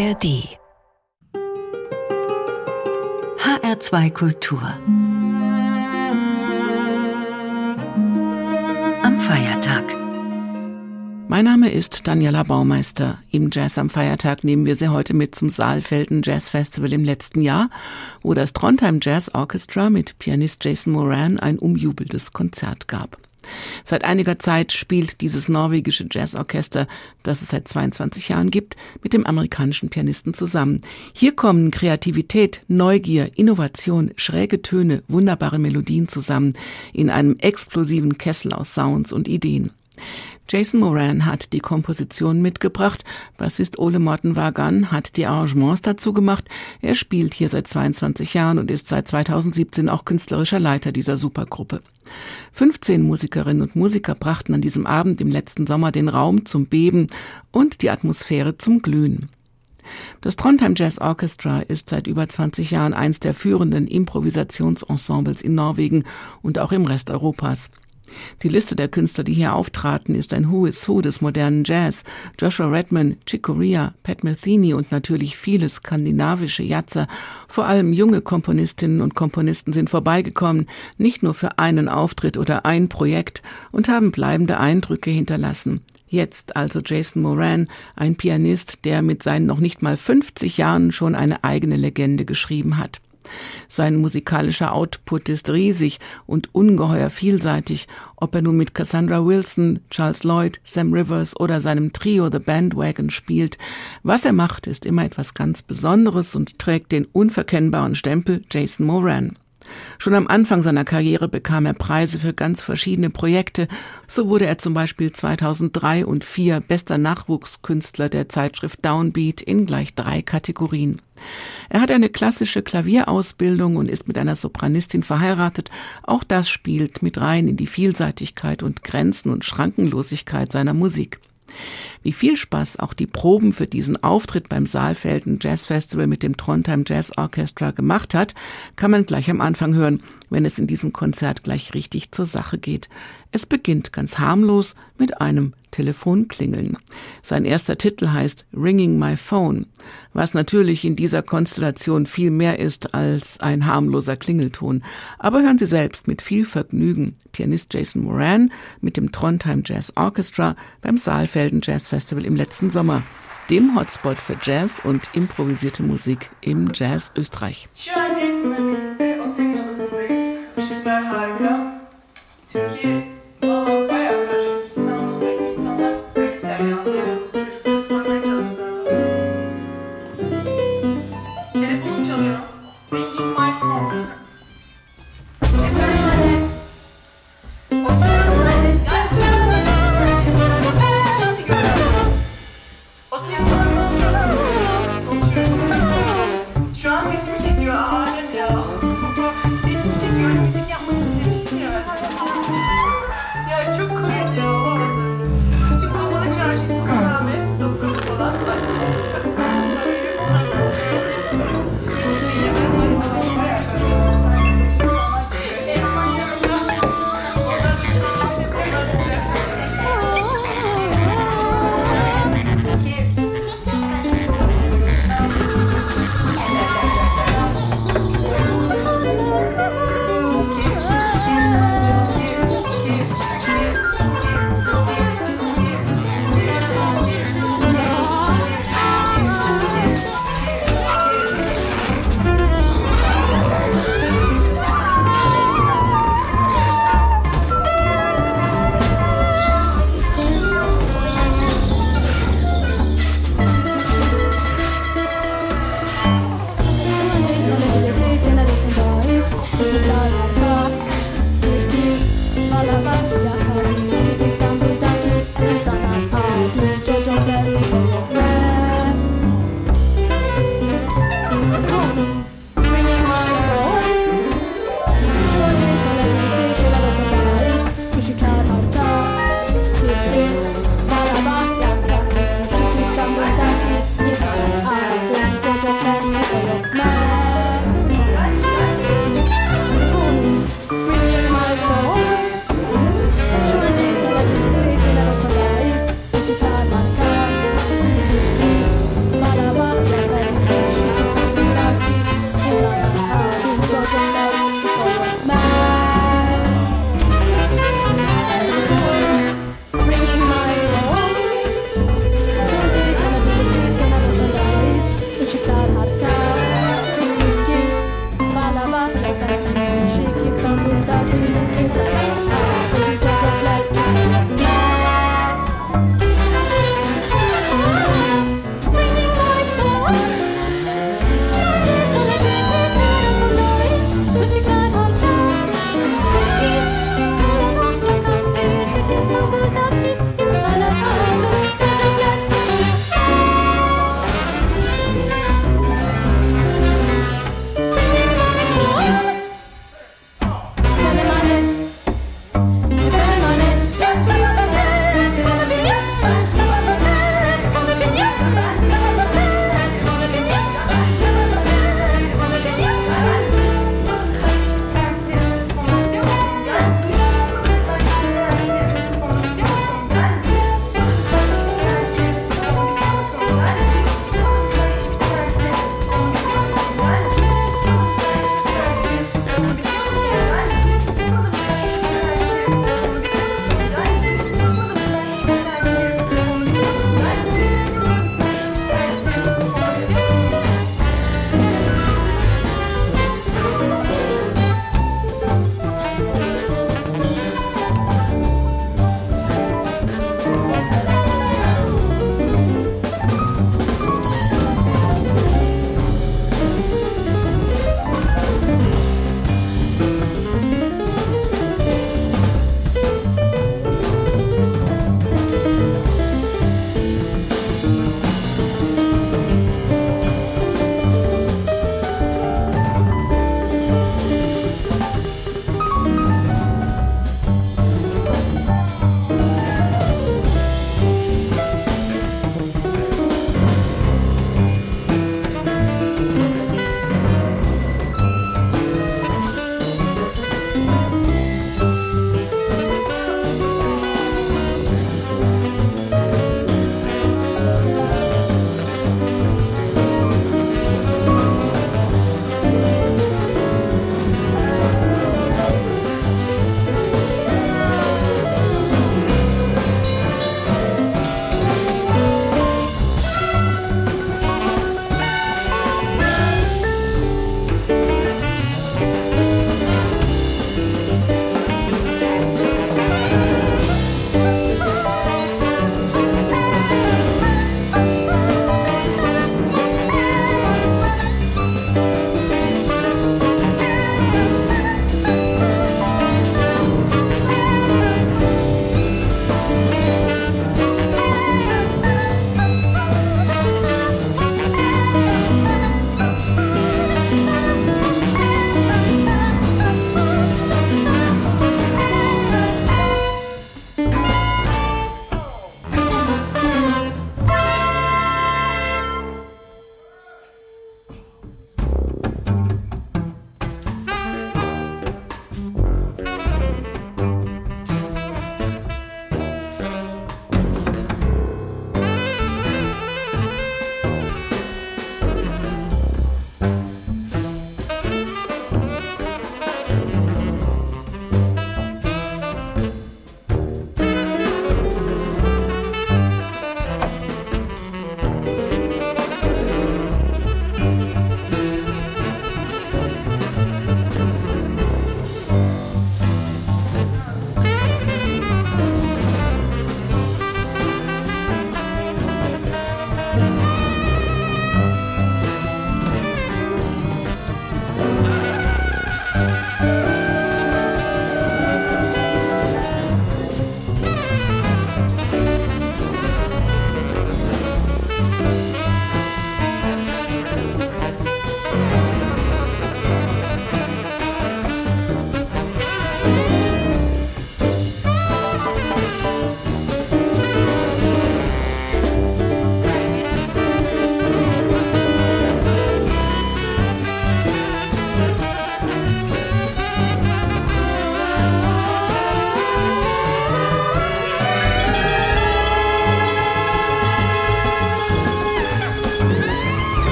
ARD HR2 Kultur Am Feiertag mein Name ist Daniela Baumeister. Im Jazz am Feiertag nehmen wir Sie heute mit zum Saalfelden Jazz Festival im letzten Jahr, wo das Trondheim Jazz Orchestra mit Pianist Jason Moran ein umjubeltes Konzert gab. Seit einiger Zeit spielt dieses norwegische Jazzorchester, das es seit 22 Jahren gibt, mit dem amerikanischen Pianisten zusammen. Hier kommen Kreativität, Neugier, Innovation, schräge Töne, wunderbare Melodien zusammen in einem explosiven Kessel aus Sounds und Ideen. Jason Moran hat die Komposition mitgebracht, Bassist Ole Morten Wagan hat die Arrangements dazu gemacht. Er spielt hier seit 22 Jahren und ist seit 2017 auch künstlerischer Leiter dieser Supergruppe. 15 Musikerinnen und Musiker brachten an diesem Abend im letzten Sommer den Raum zum Beben und die Atmosphäre zum Glühen. Das Trondheim Jazz Orchestra ist seit über 20 Jahren eins der führenden Improvisationsensembles in Norwegen und auch im Rest Europas. Die Liste der Künstler, die hier auftraten, ist ein Who is Who des modernen Jazz. Joshua Redman, Chick Corea, Pat Metheny und natürlich viele skandinavische Jatzer. Vor allem junge Komponistinnen und Komponisten sind vorbeigekommen, nicht nur für einen Auftritt oder ein Projekt und haben bleibende Eindrücke hinterlassen. Jetzt also Jason Moran, ein Pianist, der mit seinen noch nicht mal 50 Jahren schon eine eigene Legende geschrieben hat. Sein musikalischer Output ist riesig und ungeheuer vielseitig, ob er nun mit Cassandra Wilson, Charles Lloyd, Sam Rivers oder seinem Trio The Bandwagon spielt. Was er macht, ist immer etwas ganz Besonderes und trägt den unverkennbaren Stempel Jason Moran. Schon am Anfang seiner Karriere bekam er Preise für ganz verschiedene Projekte. So wurde er zum Beispiel 2003 und 2004 bester Nachwuchskünstler der Zeitschrift Downbeat in gleich drei Kategorien. Er hat eine klassische Klavierausbildung und ist mit einer Sopranistin verheiratet. Auch das spielt mit rein in die Vielseitigkeit und Grenzen und Schrankenlosigkeit seiner Musik. Wie viel Spaß auch die Proben für diesen Auftritt beim Saalfelden Jazz Festival mit dem Trondheim Jazz Orchestra gemacht hat, kann man gleich am Anfang hören, wenn es in diesem Konzert gleich richtig zur Sache geht. Es beginnt ganz harmlos mit einem Telefonklingeln. Sein erster Titel heißt Ringing My Phone, was natürlich in dieser Konstellation viel mehr ist als ein harmloser Klingelton. Aber hören Sie selbst mit viel Vergnügen Pianist Jason Moran mit dem Trondheim Jazz Orchestra beim Saalfelden Jazz Festival im letzten Sommer, dem Hotspot für Jazz und improvisierte Musik im Jazz Österreich. Türkiye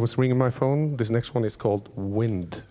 was ringing my phone. This next one is called Wind.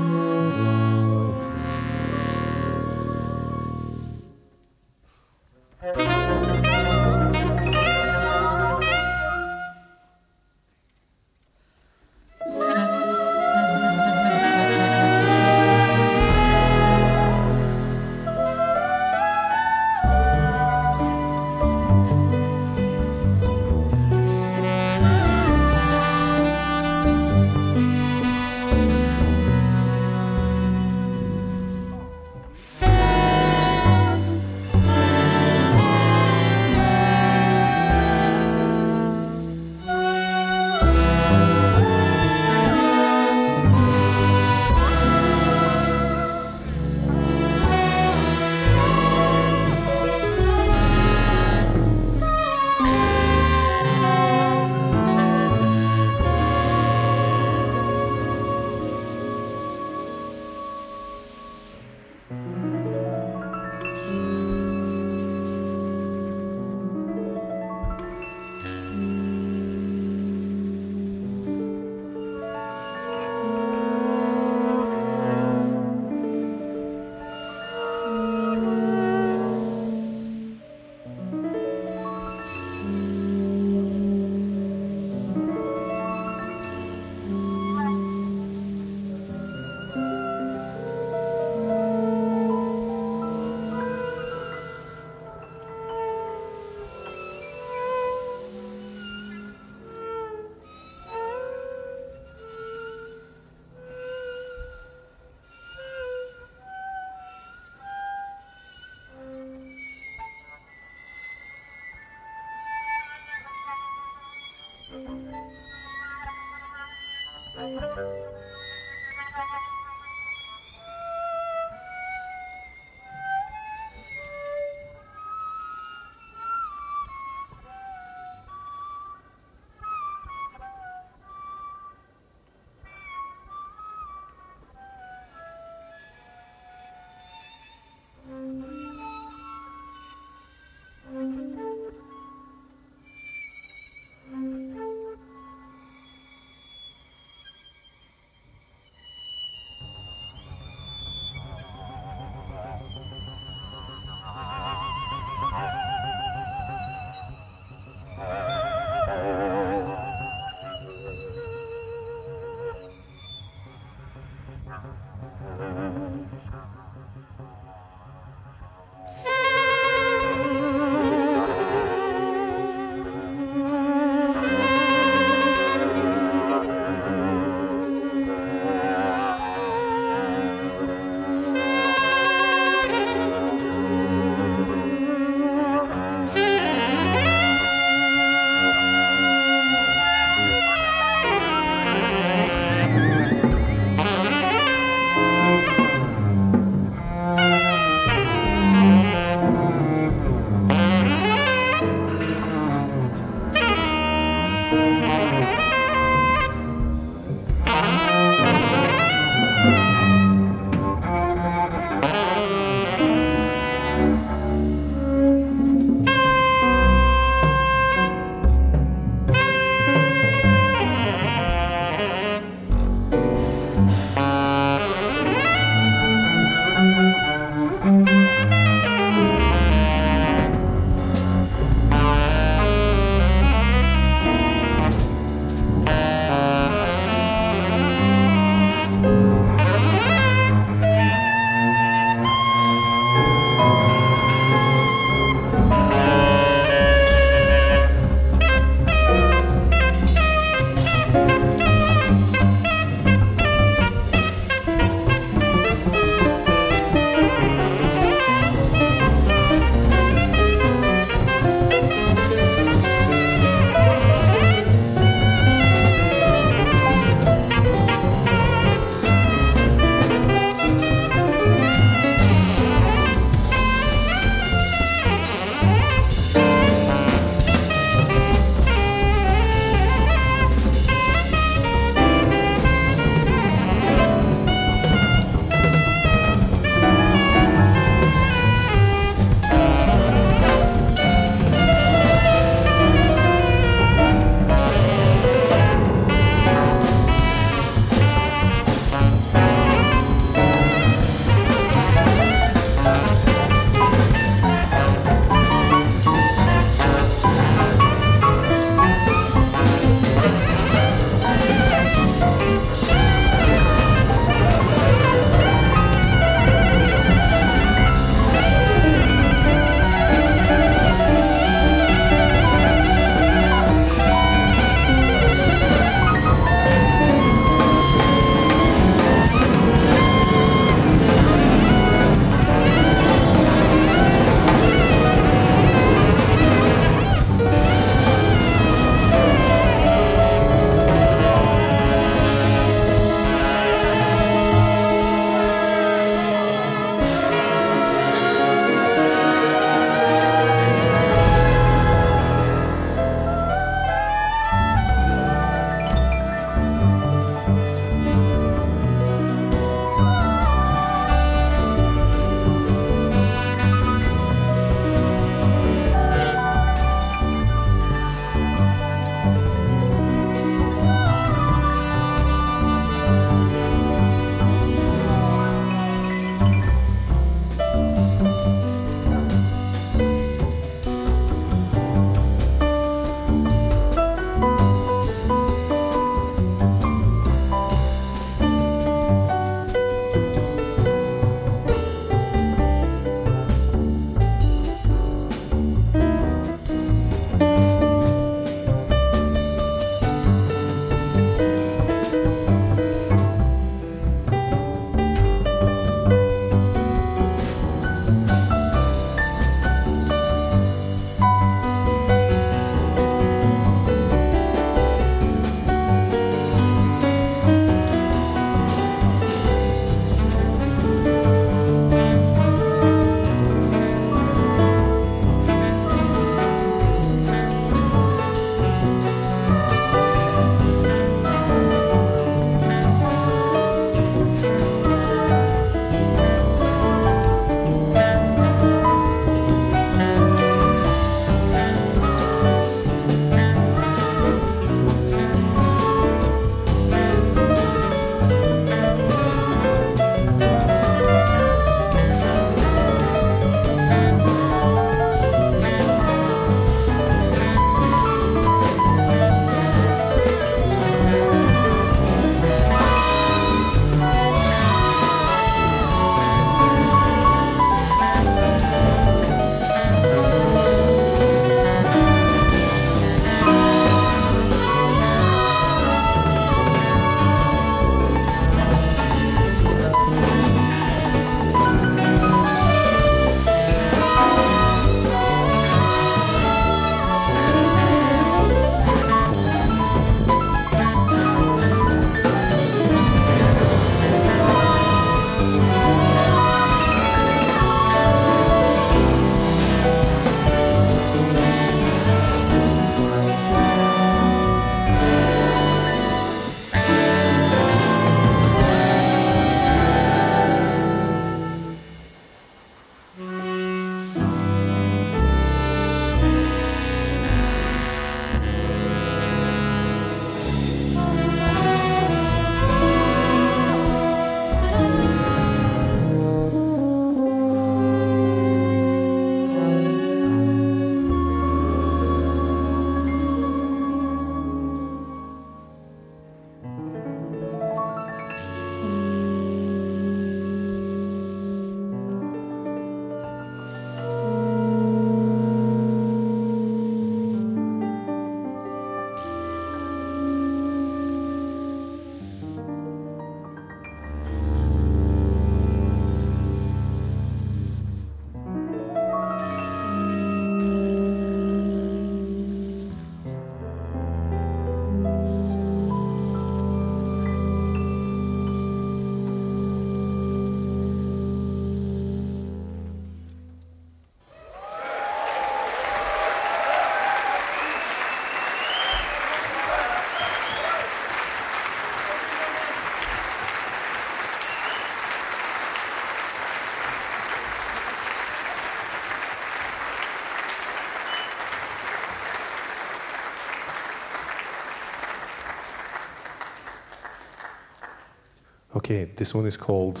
Okay, this one is called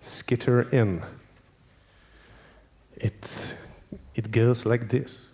Skitter In. It, it goes like this.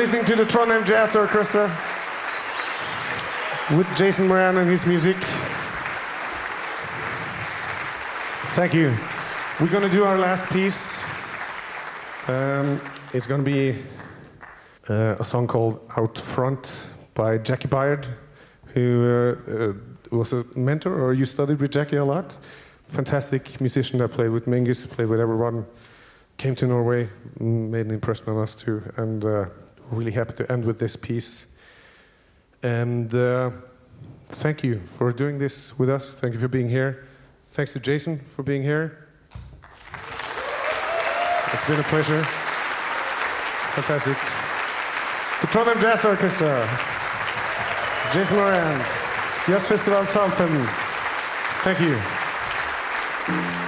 Listening to the Trondheim Jazz Orchestra with Jason Moran and his music. Thank you. We're going to do our last piece. Um, it's going to be uh, a song called Out Front by Jackie Byard, who uh, uh, was a mentor or you studied with Jackie a lot. Fantastic musician that played with Mingus, played with everyone. Came to Norway, made an impression on us too, and uh, really happy to end with this piece. And uh, thank you for doing this with us. Thank you for being here. Thanks to Jason for being here. It's been a pleasure. Fantastic. The Trondheim Jazz Orchestra. Jason Moran. Jazz Festival Salfen. Thank you.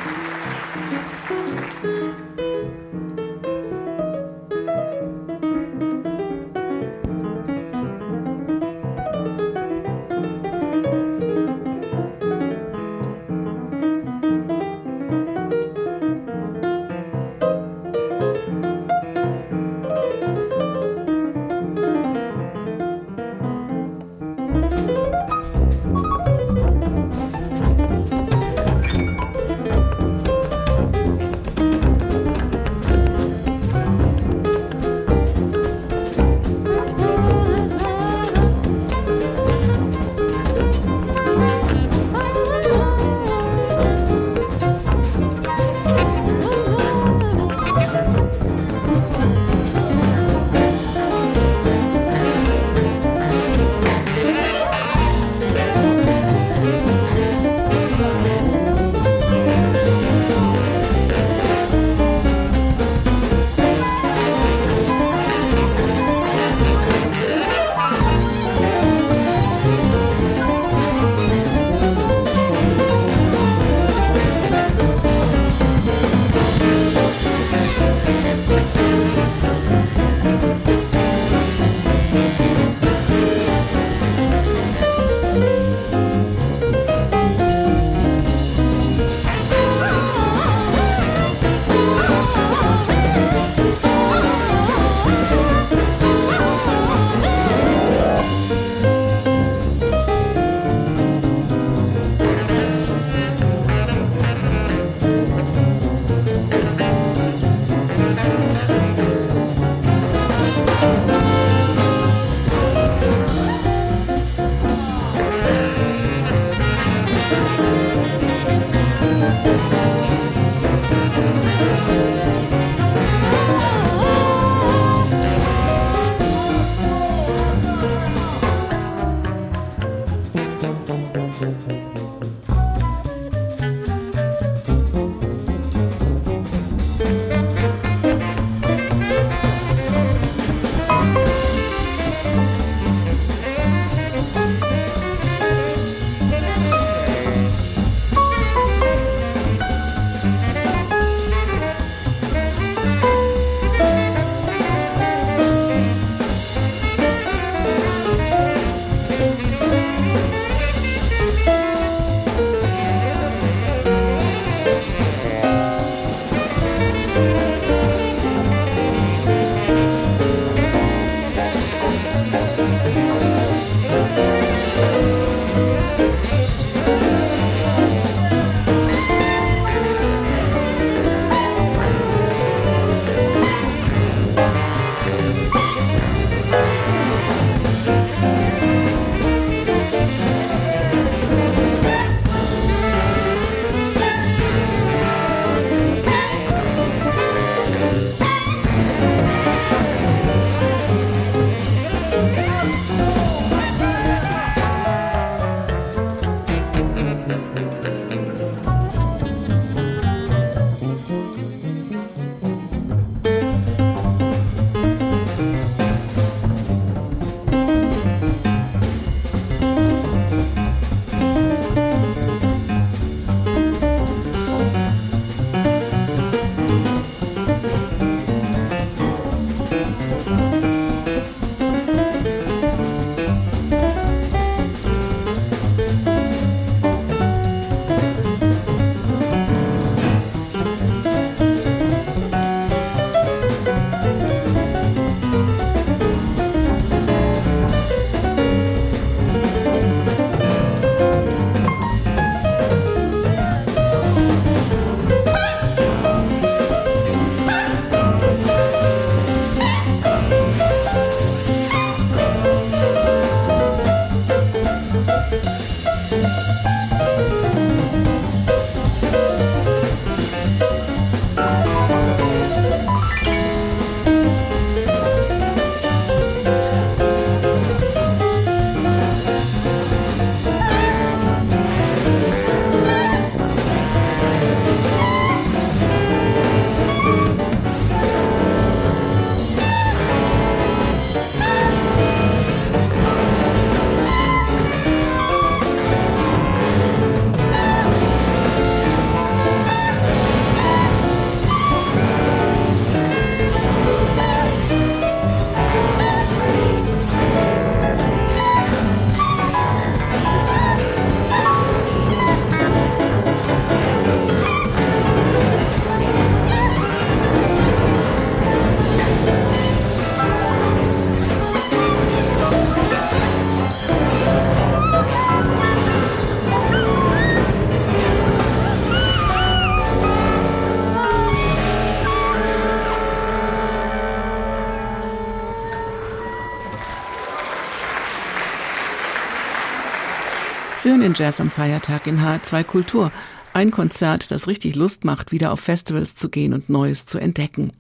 Den Jazz am Feiertag in H2 Kultur. Ein Konzert, das richtig Lust macht, wieder auf Festivals zu gehen und Neues zu entdecken.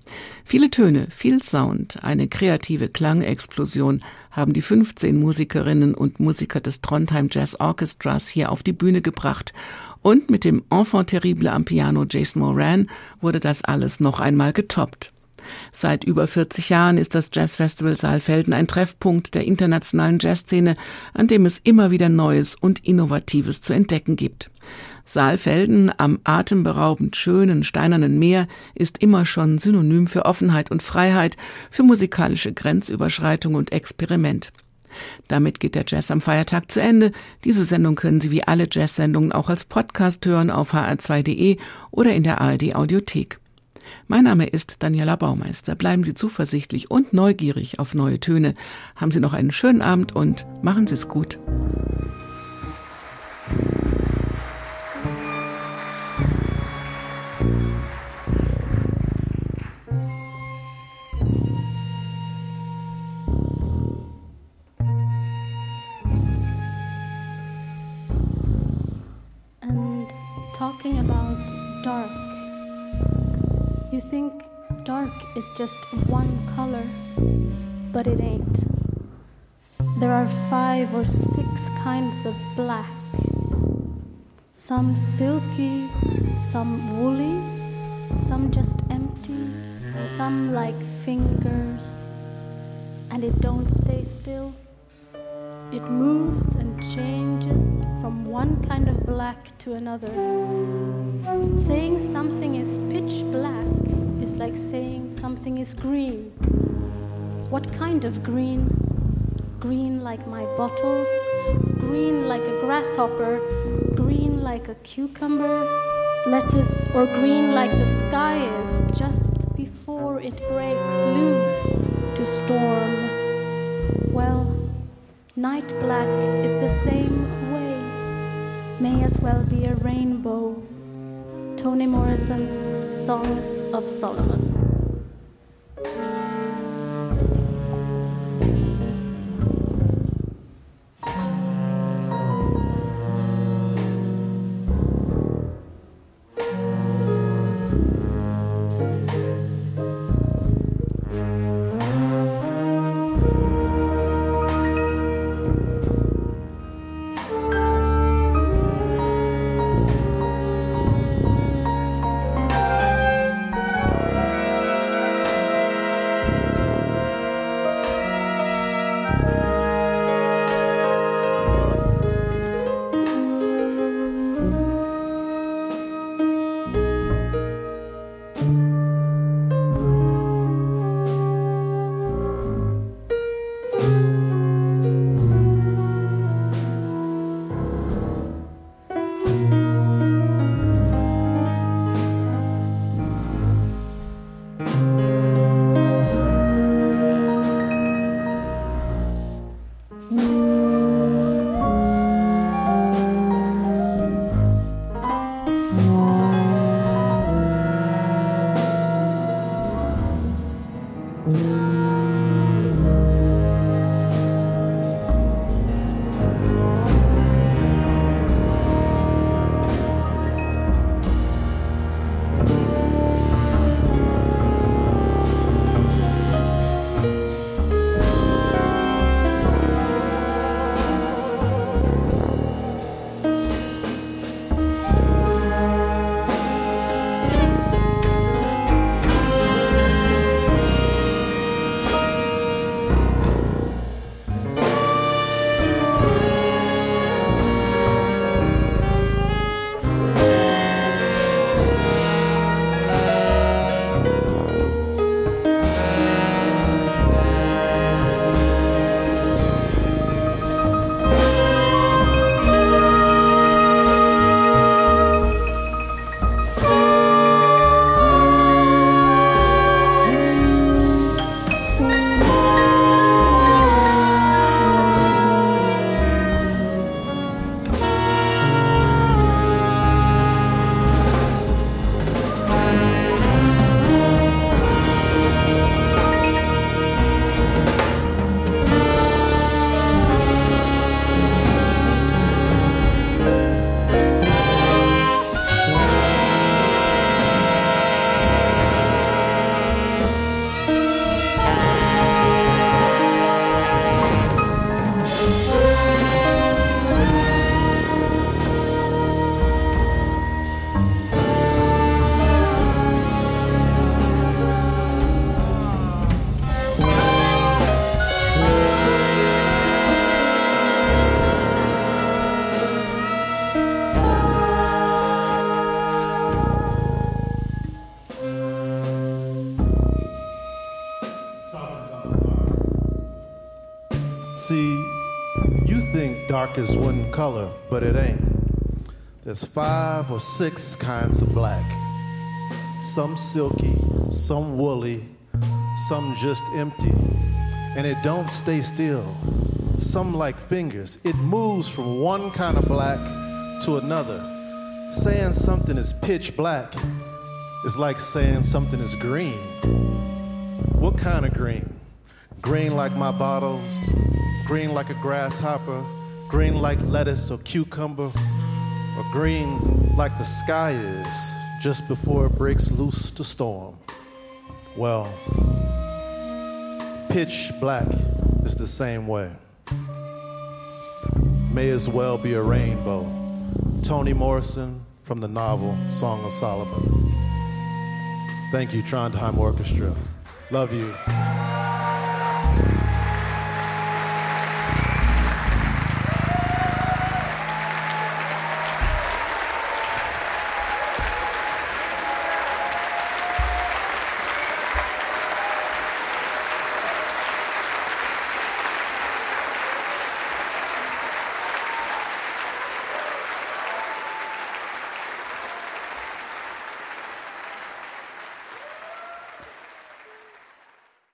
Viele Töne, viel Sound, eine kreative Klangexplosion haben die 15 Musikerinnen und Musiker des Trondheim Jazz Orchestras hier auf die Bühne gebracht. Und mit dem Enfant terrible am Piano Jason Moran wurde das alles noch einmal getoppt. Seit über 40 Jahren ist das Jazzfestival Saalfelden ein Treffpunkt der internationalen Jazzszene, an dem es immer wieder Neues und Innovatives zu entdecken gibt. Saalfelden am atemberaubend schönen steinernen Meer ist immer schon Synonym für Offenheit und Freiheit, für musikalische Grenzüberschreitung und Experiment. Damit geht der Jazz am Feiertag zu Ende. Diese Sendung können Sie wie alle Jazz-Sendungen auch als Podcast hören auf hr2.de oder in der ARD Audiothek. Mein Name ist Daniela Baumeister. Bleiben Sie zuversichtlich und neugierig auf neue Töne. Haben Sie noch einen schönen Abend und machen Sie es gut. And talking about dark You think dark is just one color, but it ain't. There are five or six kinds of black. Some silky, some woolly, some just empty, some like fingers. And it don't stay still. It moves and changes from one kind of black to another. Saying something is pitch black is like saying something is green. What kind of green? Green like my bottles, green like a grasshopper, green like a cucumber, lettuce, or green like the sky is just before it breaks loose to storm. Well, Night black is the same way, may as well be a rainbow. Toni Morrison, Songs of Solomon. Dark is one color, but it ain't. There's five or six kinds of black. Some silky, some woolly, some just empty. And it don't stay still. Some like fingers. It moves from one kind of black to another. Saying something is pitch black is like saying something is green. What kind of green? Green like my bottles, green like a grasshopper, green like lettuce or cucumber, or green like the sky is just before it breaks loose to storm. Well, pitch black is the same way. May as well be a rainbow. Toni Morrison from the novel Song of Solomon. Thank you, Trondheim Orchestra. Love you.